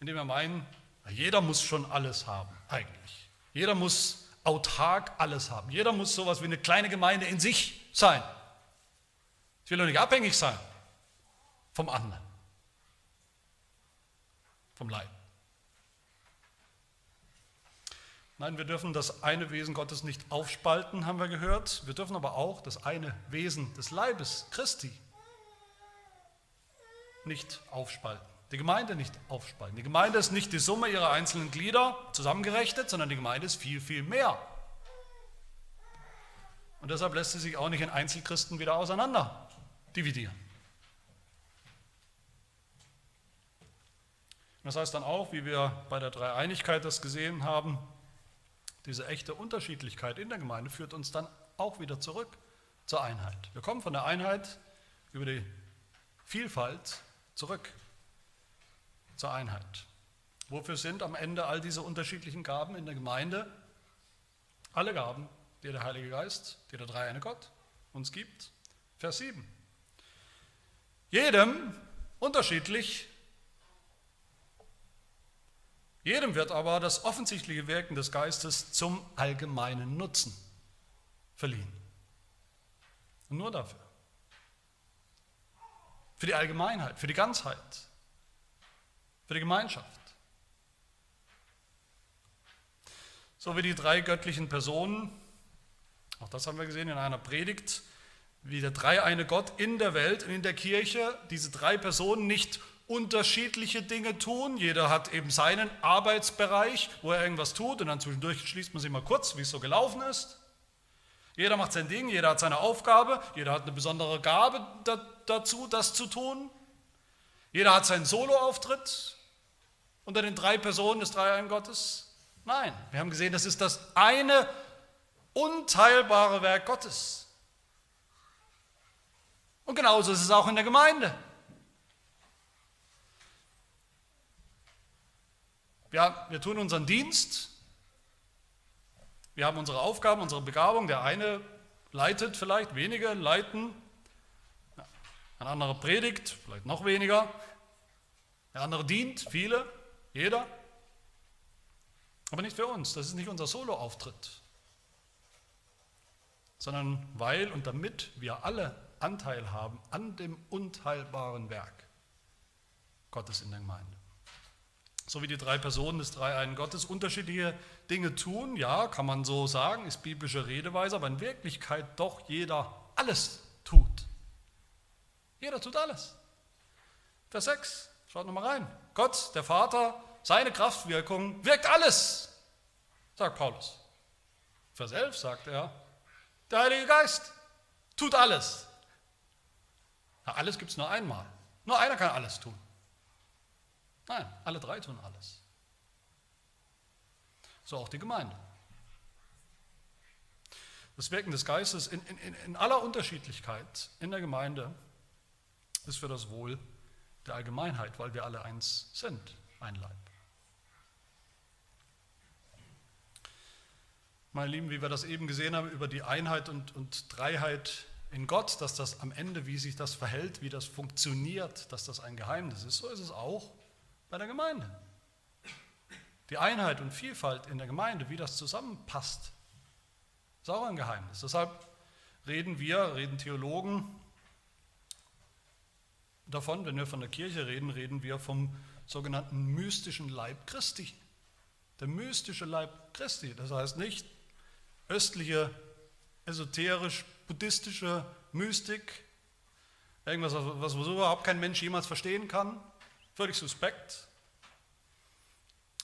Indem wir meinen, jeder muss schon alles haben, eigentlich. Jeder muss autark alles haben. Jeder muss sowas wie eine kleine Gemeinde in sich sein. Ich will doch nicht abhängig sein vom anderen, vom Leib. Nein, wir dürfen das eine Wesen Gottes nicht aufspalten, haben wir gehört. Wir dürfen aber auch das eine Wesen des Leibes Christi nicht aufspalten. Die Gemeinde nicht aufspalten. Die Gemeinde ist nicht die Summe ihrer einzelnen Glieder zusammengerechnet, sondern die Gemeinde ist viel, viel mehr. Und deshalb lässt sie sich auch nicht in Einzelchristen wieder auseinander dividieren. Das heißt dann auch, wie wir bei der Dreieinigkeit das gesehen haben, diese echte Unterschiedlichkeit in der Gemeinde führt uns dann auch wieder zurück zur Einheit. Wir kommen von der Einheit über die Vielfalt zurück zur Einheit. Wofür sind am Ende all diese unterschiedlichen Gaben in der Gemeinde? Alle Gaben, die der Heilige Geist, die der dreieine Gott uns gibt. Vers 7. Jedem unterschiedlich jedem wird aber das offensichtliche Wirken des Geistes zum allgemeinen Nutzen verliehen. Und nur dafür. Für die Allgemeinheit, für die Ganzheit, für die Gemeinschaft. So wie die drei göttlichen Personen, auch das haben wir gesehen in einer Predigt, wie der dreieine Gott in der Welt und in der Kirche diese drei Personen nicht unterschiedliche Dinge tun. Jeder hat eben seinen Arbeitsbereich, wo er irgendwas tut und dann zwischendurch schließt man sich mal kurz, wie es so gelaufen ist. Jeder macht sein Ding, jeder hat seine Aufgabe, jeder hat eine besondere Gabe dazu, das zu tun. Jeder hat seinen Soloauftritt unter den drei Personen des Dreiein Gottes. Nein, wir haben gesehen, das ist das eine unteilbare Werk Gottes. Und genauso ist es auch in der Gemeinde. Ja, wir tun unseren Dienst, wir haben unsere Aufgaben, unsere Begabung. Der eine leitet vielleicht, wenige leiten, ein anderer predigt, vielleicht noch weniger, der andere dient, viele, jeder. Aber nicht für uns, das ist nicht unser Solo-Auftritt, sondern weil und damit wir alle Anteil haben an dem unteilbaren Werk Gottes in der Gemeinde so wie die drei Personen des Dreieinen Gottes unterschiedliche Dinge tun, ja, kann man so sagen, ist biblische Redeweise, aber in Wirklichkeit doch jeder alles tut. Jeder tut alles. Vers 6, schaut nochmal rein. Gott, der Vater, seine Kraftwirkung wirkt alles, sagt Paulus. Vers 11 sagt er, der Heilige Geist tut alles. Na, alles gibt es nur einmal. Nur einer kann alles tun. Nein, alle drei tun alles. So auch die Gemeinde. Das Wirken des Geistes in, in, in aller Unterschiedlichkeit in der Gemeinde ist für das Wohl der Allgemeinheit, weil wir alle eins sind, ein Leib. Meine Lieben, wie wir das eben gesehen haben über die Einheit und, und Dreiheit in Gott, dass das am Ende, wie sich das verhält, wie das funktioniert, dass das ein Geheimnis ist, so ist es auch bei der Gemeinde. Die Einheit und Vielfalt in der Gemeinde, wie das zusammenpasst, ist auch ein Geheimnis. Deshalb reden wir, reden Theologen davon, wenn wir von der Kirche reden, reden wir vom sogenannten mystischen Leib Christi. Der mystische Leib Christi, das heißt nicht östliche, esoterisch-buddhistische Mystik, irgendwas, was so überhaupt kein Mensch jemals verstehen kann, völlig suspekt.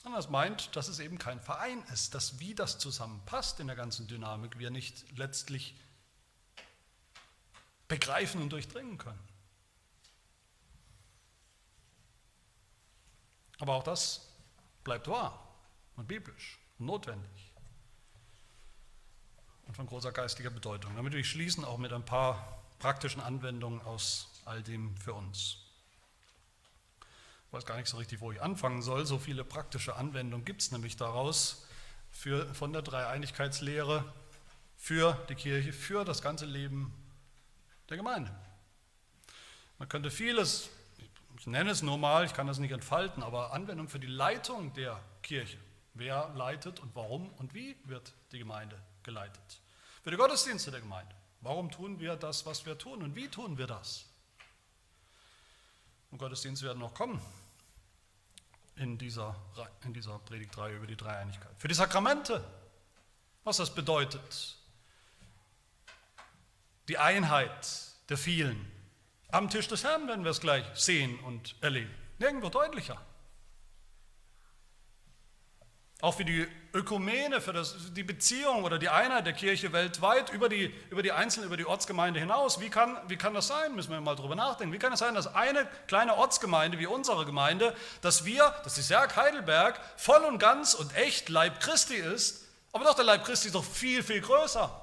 Und das meint, dass es eben kein Verein ist, dass wie das zusammenpasst in der ganzen Dynamik, wir nicht letztlich begreifen und durchdringen können. Aber auch das bleibt wahr und biblisch und notwendig und von großer geistiger Bedeutung. Damit wir schließen auch mit ein paar praktischen Anwendungen aus all dem für uns. Ich weiß gar nicht so richtig, wo ich anfangen soll. So viele praktische Anwendungen gibt es nämlich daraus für, von der Dreieinigkeitslehre für die Kirche, für das ganze Leben der Gemeinde. Man könnte vieles ich nenne es nur mal, ich kann das nicht entfalten, aber Anwendung für die Leitung der Kirche. Wer leitet und warum und wie wird die Gemeinde geleitet? Für die Gottesdienste der Gemeinde. Warum tun wir das, was wir tun und wie tun wir das? Und Gottesdienste werden noch kommen in dieser, in dieser Predigtreihe über die Dreieinigkeit. Für die Sakramente, was das bedeutet. Die Einheit der vielen am Tisch des Herrn werden wir es gleich sehen und erleben. Nirgendwo deutlicher. Auch für die Ökumene, für das, die Beziehung oder die Einheit der Kirche weltweit über die, über die Einzelnen, über die Ortsgemeinde hinaus. Wie kann, wie kann das sein? Müssen wir mal drüber nachdenken. Wie kann es sein, dass eine kleine Ortsgemeinde wie unsere Gemeinde, dass wir, dass die Serg Heidelberg voll und ganz und echt Leib Christi ist, aber doch der Leib Christi ist doch viel, viel größer.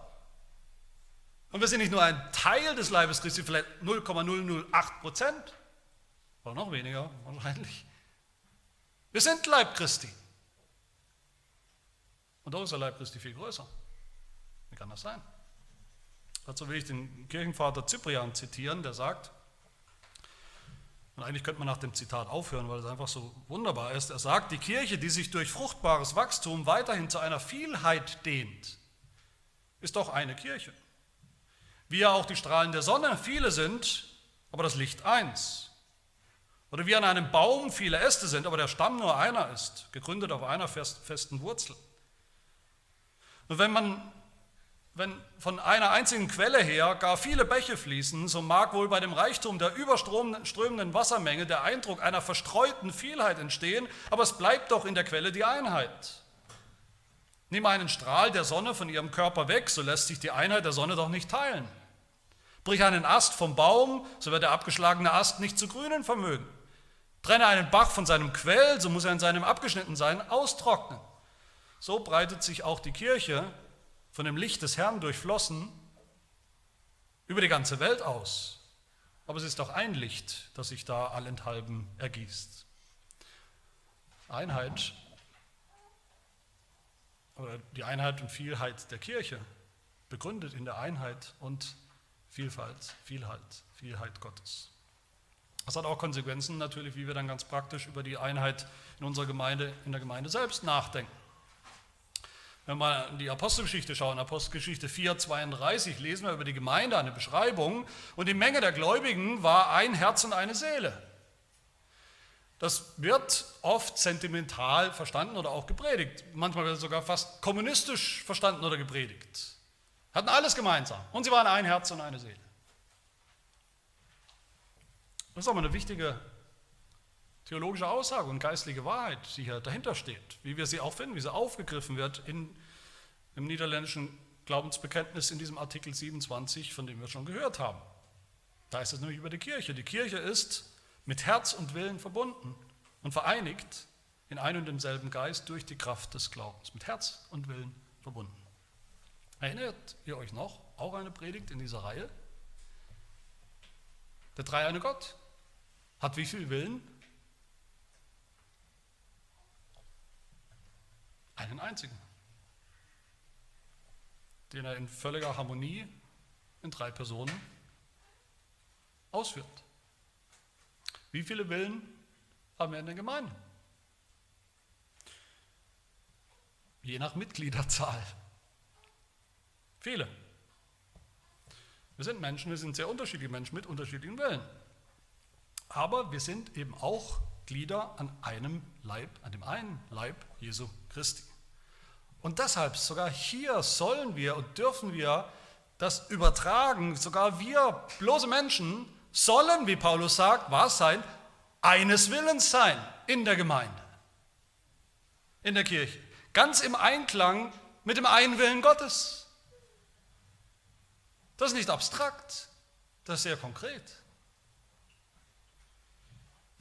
Und wir sind nicht nur ein Teil des Leibes Christi, vielleicht 0,008 Prozent, oder noch weniger wahrscheinlich. Wir sind Leib Christi. Und doch ist der Leib Christi viel größer. Wie kann das sein? Dazu will ich den Kirchenvater Cyprian zitieren, der sagt, und eigentlich könnte man nach dem Zitat aufhören, weil es einfach so wunderbar ist. Er sagt, die Kirche, die sich durch fruchtbares Wachstum weiterhin zu einer Vielheit dehnt, ist doch eine Kirche. Wie ja auch die Strahlen der Sonne viele sind, aber das Licht eins. Oder wie an einem Baum viele Äste sind, aber der Stamm nur einer ist, gegründet auf einer festen Wurzel. Und wenn man wenn von einer einzigen Quelle her gar viele Bäche fließen, so mag wohl bei dem Reichtum der überströmenden Wassermenge der Eindruck einer verstreuten Vielheit entstehen, aber es bleibt doch in der Quelle die Einheit. Nimm einen Strahl der Sonne von ihrem Körper weg, so lässt sich die Einheit der Sonne doch nicht teilen. Brich einen Ast vom Baum, so wird der abgeschlagene Ast nicht zu grünen vermögen. Trenne einen Bach von seinem Quell, so muss er in seinem abgeschnitten sein, austrocknen. So breitet sich auch die Kirche, von dem Licht des Herrn durchflossen, über die ganze Welt aus. Aber es ist auch ein Licht, das sich da allenthalben ergießt. Einheit, oder die Einheit und Vielheit der Kirche, begründet in der Einheit und Vielfalt, Vielheit, Vielheit Gottes. Das hat auch Konsequenzen natürlich, wie wir dann ganz praktisch über die Einheit in unserer Gemeinde, in der Gemeinde selbst nachdenken. Wenn wir in die Apostelgeschichte schauen, Apostelgeschichte 4, 32, lesen wir über die Gemeinde eine Beschreibung und die Menge der Gläubigen war ein Herz und eine Seele. Das wird oft sentimental verstanden oder auch gepredigt. Manchmal wird es sogar fast kommunistisch verstanden oder gepredigt. Hatten alles gemeinsam. Und sie waren ein Herz und eine Seele. Das ist aber eine wichtige theologische Aussage und geistliche Wahrheit, die hier dahinter steht. Wie wir sie auch finden, wie sie aufgegriffen wird in, im niederländischen Glaubensbekenntnis in diesem Artikel 27, von dem wir schon gehört haben. Da ist es nämlich über die Kirche. Die Kirche ist mit Herz und Willen verbunden und vereinigt in einem und demselben Geist durch die Kraft des Glaubens. Mit Herz und Willen verbunden. Erinnert ihr euch noch? Auch eine Predigt in dieser Reihe. Der dreieine Gott hat wie viel Willen? Einen einzigen, den er in völliger Harmonie in drei Personen ausführt. Wie viele Willen haben wir in der Gemeinde? Je nach Mitgliederzahl. Viele. Wir sind Menschen, wir sind sehr unterschiedliche Menschen mit unterschiedlichen Willen. Aber wir sind eben auch Glieder an einem Leib, an dem einen Leib Jesu Christi. Und deshalb, sogar hier sollen wir und dürfen wir das übertragen, sogar wir, bloße Menschen, sollen, wie Paulus sagt, was sein? Eines Willens sein in der Gemeinde, in der Kirche. Ganz im Einklang mit dem einen Willen Gottes. Das ist nicht abstrakt, das ist sehr konkret.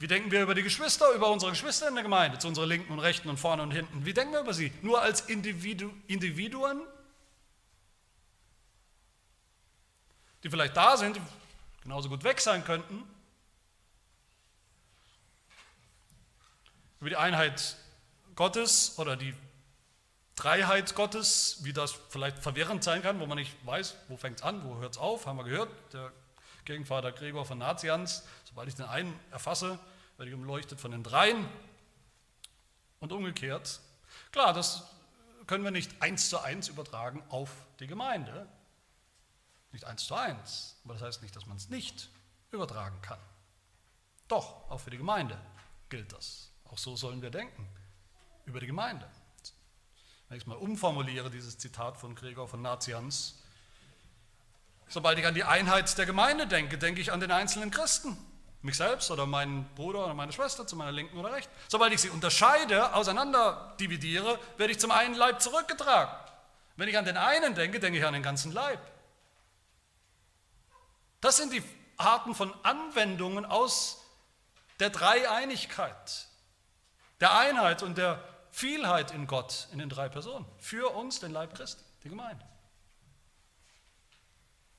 Wie denken wir über die Geschwister, über unsere Geschwister in der Gemeinde, zu unserer Linken und Rechten und vorne und hinten? Wie denken wir über sie? Nur als Individu Individuen, die vielleicht da sind, die genauso gut weg sein könnten? Über die Einheit Gottes oder die Dreiheit Gottes, wie das vielleicht verwirrend sein kann, wo man nicht weiß, wo fängt es an, wo hört es auf, haben wir gehört. Der Gegenvater Gregor von Nazians, sobald ich den einen erfasse, werde ich umleuchtet von den dreien. Und umgekehrt, klar, das können wir nicht eins zu eins übertragen auf die Gemeinde. Nicht eins zu eins, aber das heißt nicht, dass man es nicht übertragen kann. Doch, auch für die Gemeinde gilt das. Auch so sollen wir denken über die Gemeinde. Wenn ich es mal umformuliere, dieses Zitat von Gregor von Nazians, sobald ich an die Einheit der Gemeinde denke, denke ich an den einzelnen Christen, mich selbst oder meinen Bruder oder meine Schwester zu meiner Linken oder Rechten. Sobald ich sie unterscheide, auseinander dividiere, werde ich zum einen Leib zurückgetragen. Wenn ich an den einen denke, denke ich an den ganzen Leib. Das sind die Arten von Anwendungen aus der Dreieinigkeit, der Einheit und der Vielheit in Gott, in den drei Personen. Für uns, den Leib Christi, die Gemeinde.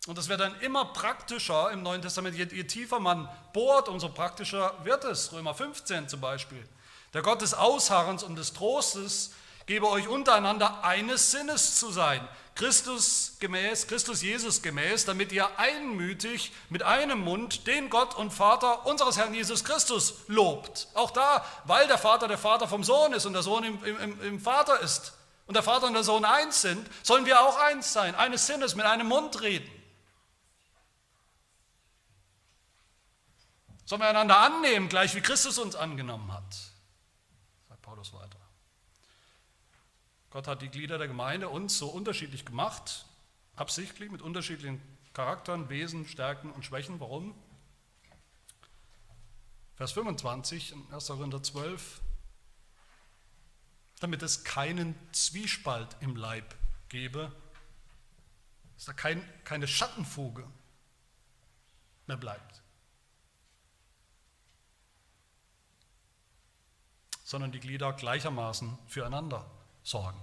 Und das wird dann immer praktischer im Neuen Testament. Je, je, tiefer man bohrt, umso praktischer wird es. Römer 15 zum Beispiel. Der Gott des Ausharrens und des Trostes gebe euch untereinander eines Sinnes zu sein. Christus gemäß, Christus Jesus gemäß, damit ihr einmütig mit einem Mund den Gott und Vater unseres Herrn Jesus Christus lobt. Auch da, weil der Vater der Vater vom Sohn ist und der Sohn im, im, im Vater ist und der Vater und der Sohn eins sind, sollen wir auch eins sein, eines Sinnes, mit einem Mund reden. Sollen wir einander annehmen, gleich wie Christus uns angenommen hat, sagt Paulus weiter. Gott hat die Glieder der Gemeinde uns so unterschiedlich gemacht, absichtlich mit unterschiedlichen Charakteren, Wesen, Stärken und Schwächen. Warum? Vers 25 in 1. Korinther 12, damit es keinen Zwiespalt im Leib gebe, dass da kein, keine Schattenfuge mehr bleibt, sondern die Glieder gleichermaßen füreinander sorgen,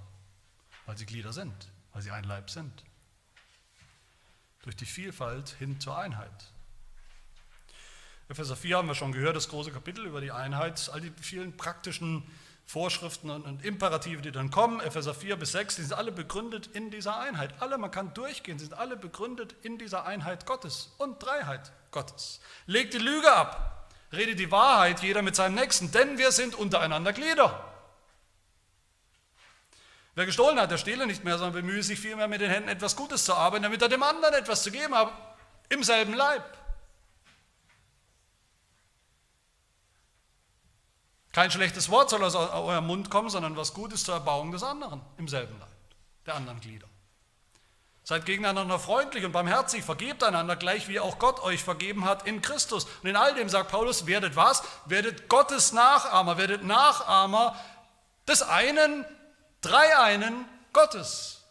weil sie Glieder sind, weil sie ein Leib sind. Durch die Vielfalt hin zur Einheit. Epheser 4 haben wir schon gehört, das große Kapitel über die Einheit, all die vielen praktischen Vorschriften und Imperative, die dann kommen, Epheser 4 bis 6, die sind alle begründet in dieser Einheit. Alle, man kann durchgehen, sind alle begründet in dieser Einheit Gottes und Dreiheit Gottes. Legt die Lüge ab, redet die Wahrheit, jeder mit seinem Nächsten, denn wir sind untereinander Glieder. Wer gestohlen hat, der stehle nicht mehr, sondern bemühe sich vielmehr mit den Händen etwas Gutes zu arbeiten, damit er dem anderen etwas zu geben hat, im selben Leib. Kein schlechtes Wort soll aus eurem Mund kommen, sondern was Gutes zur Erbauung des anderen, im selben Leib, der anderen Glieder. Seid gegeneinander freundlich und barmherzig, vergebt einander gleich, wie auch Gott euch vergeben hat in Christus. Und in all dem sagt Paulus, werdet was? Werdet Gottes Nachahmer, werdet Nachahmer des einen, Dreieinen Gottes.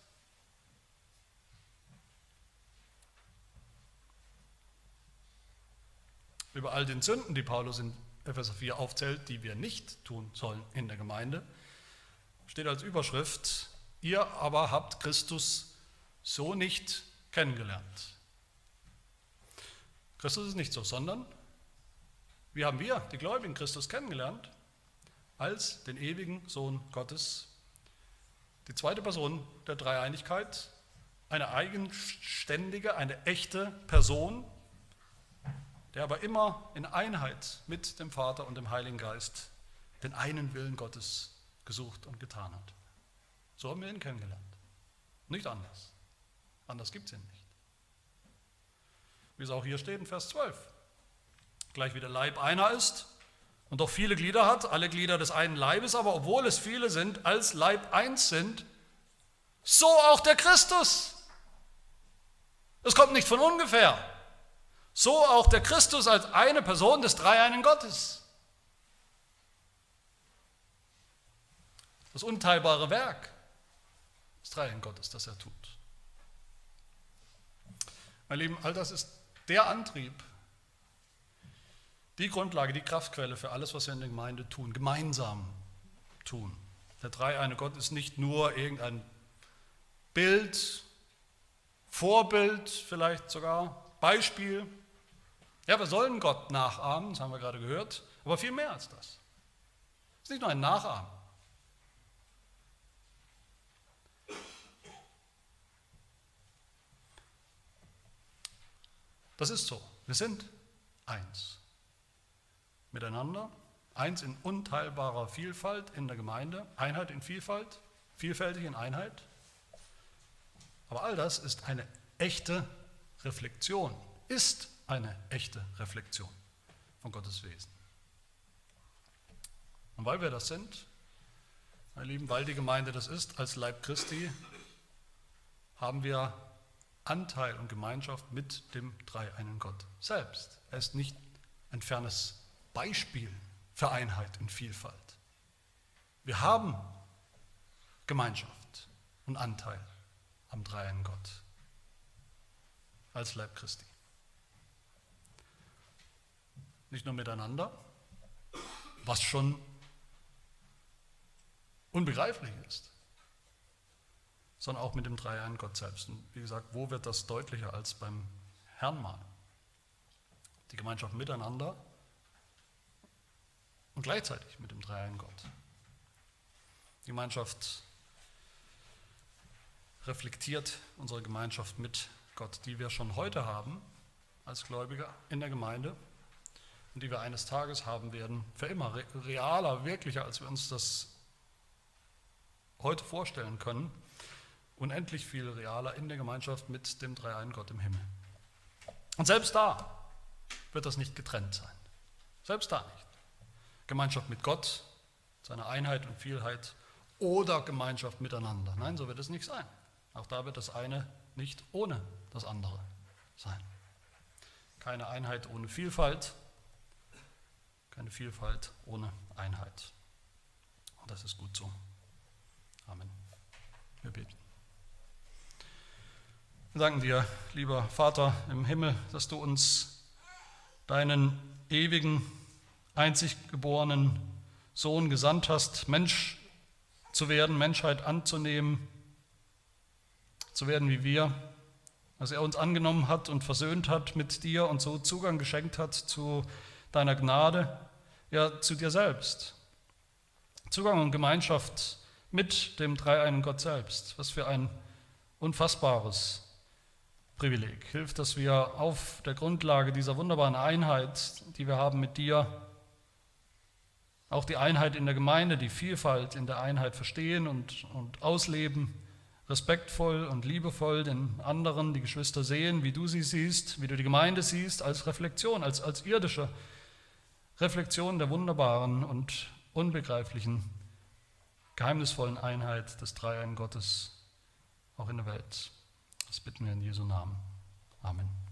Über all den Sünden, die Paulus in Epheser 4 aufzählt, die wir nicht tun sollen in der Gemeinde, steht als Überschrift, ihr aber habt Christus so nicht kennengelernt. Christus ist nicht so, sondern wie haben wir, die Gläubigen, Christus kennengelernt? Als den ewigen Sohn Gottes, die zweite Person der Dreieinigkeit, eine eigenständige, eine echte Person, der aber immer in Einheit mit dem Vater und dem Heiligen Geist den einen Willen Gottes gesucht und getan hat. So haben wir ihn kennengelernt. Nicht anders. Anders gibt es ihn nicht. Wie es auch hier steht in Vers 12. Gleich wie der Leib einer ist und doch viele Glieder hat, alle Glieder des einen Leibes, aber obwohl es viele sind, als Leib eins sind, so auch der Christus. Es kommt nicht von ungefähr. So auch der Christus als eine Person des dreieinen Gottes. Das unteilbare Werk des dreieinen Gottes, das er tut. Mein Lieben, all das ist der Antrieb, die Grundlage, die Kraftquelle für alles, was wir in der Gemeinde tun, gemeinsam tun. Der dreieine Gott ist nicht nur irgendein Bild, Vorbild vielleicht sogar, Beispiel. Ja, wir sollen Gott nachahmen, das haben wir gerade gehört, aber viel mehr als das. Es ist nicht nur ein Nachahmen. Das ist so. Wir sind eins. Miteinander, eins in unteilbarer Vielfalt in der Gemeinde, Einheit in Vielfalt, vielfältig in Einheit. Aber all das ist eine echte Reflexion, ist eine echte Reflexion von Gottes Wesen. Und weil wir das sind, meine Lieben, weil die Gemeinde das ist, als Leib Christi, haben wir Anteil und Gemeinschaft mit dem dreieinen Gott selbst. Er ist nicht ein fernes Beispiel für Einheit in Vielfalt. Wir haben Gemeinschaft und Anteil am dreieinen Gott als Leib Christi. Nicht nur miteinander, was schon unbegreiflich ist, sondern auch mit dem Dreiein Gott selbst. Und wie gesagt, wo wird das deutlicher als beim Herrn mal? Die Gemeinschaft miteinander und gleichzeitig mit dem Dreiein Gott. Die Gemeinschaft reflektiert unsere Gemeinschaft mit Gott, die wir schon heute haben als Gläubige in der Gemeinde und die wir eines Tages haben werden, für immer realer, wirklicher, als wir uns das heute vorstellen können unendlich viel realer in der Gemeinschaft mit dem dreieinen Gott im Himmel. Und selbst da wird das nicht getrennt sein. Selbst da nicht. Gemeinschaft mit Gott, seiner Einheit und Vielheit oder Gemeinschaft miteinander. Nein, so wird es nicht sein. Auch da wird das eine nicht ohne das andere sein. Keine Einheit ohne Vielfalt, keine Vielfalt ohne Einheit. Und das ist gut so. Amen. Wir beten. Wir danken dir, lieber Vater im Himmel, dass du uns deinen ewigen, einzig geborenen Sohn gesandt hast, Mensch zu werden, Menschheit anzunehmen, zu werden wie wir, dass er uns angenommen hat und versöhnt hat mit dir und so Zugang geschenkt hat zu deiner Gnade, ja zu dir selbst. Zugang und Gemeinschaft mit dem dreieinen Gott selbst. Was für ein unfassbares Privileg. Hilft, dass wir auf der Grundlage dieser wunderbaren Einheit, die wir haben mit dir, auch die Einheit in der Gemeinde, die Vielfalt in der Einheit verstehen und, und ausleben, respektvoll und liebevoll den anderen, die Geschwister sehen, wie du sie siehst, wie du die Gemeinde siehst, als Reflexion, als, als irdische Reflexion der wunderbaren und unbegreiflichen, geheimnisvollen Einheit des Dreiein Gottes auch in der Welt. Das bitten wir in Jesu Namen. Amen.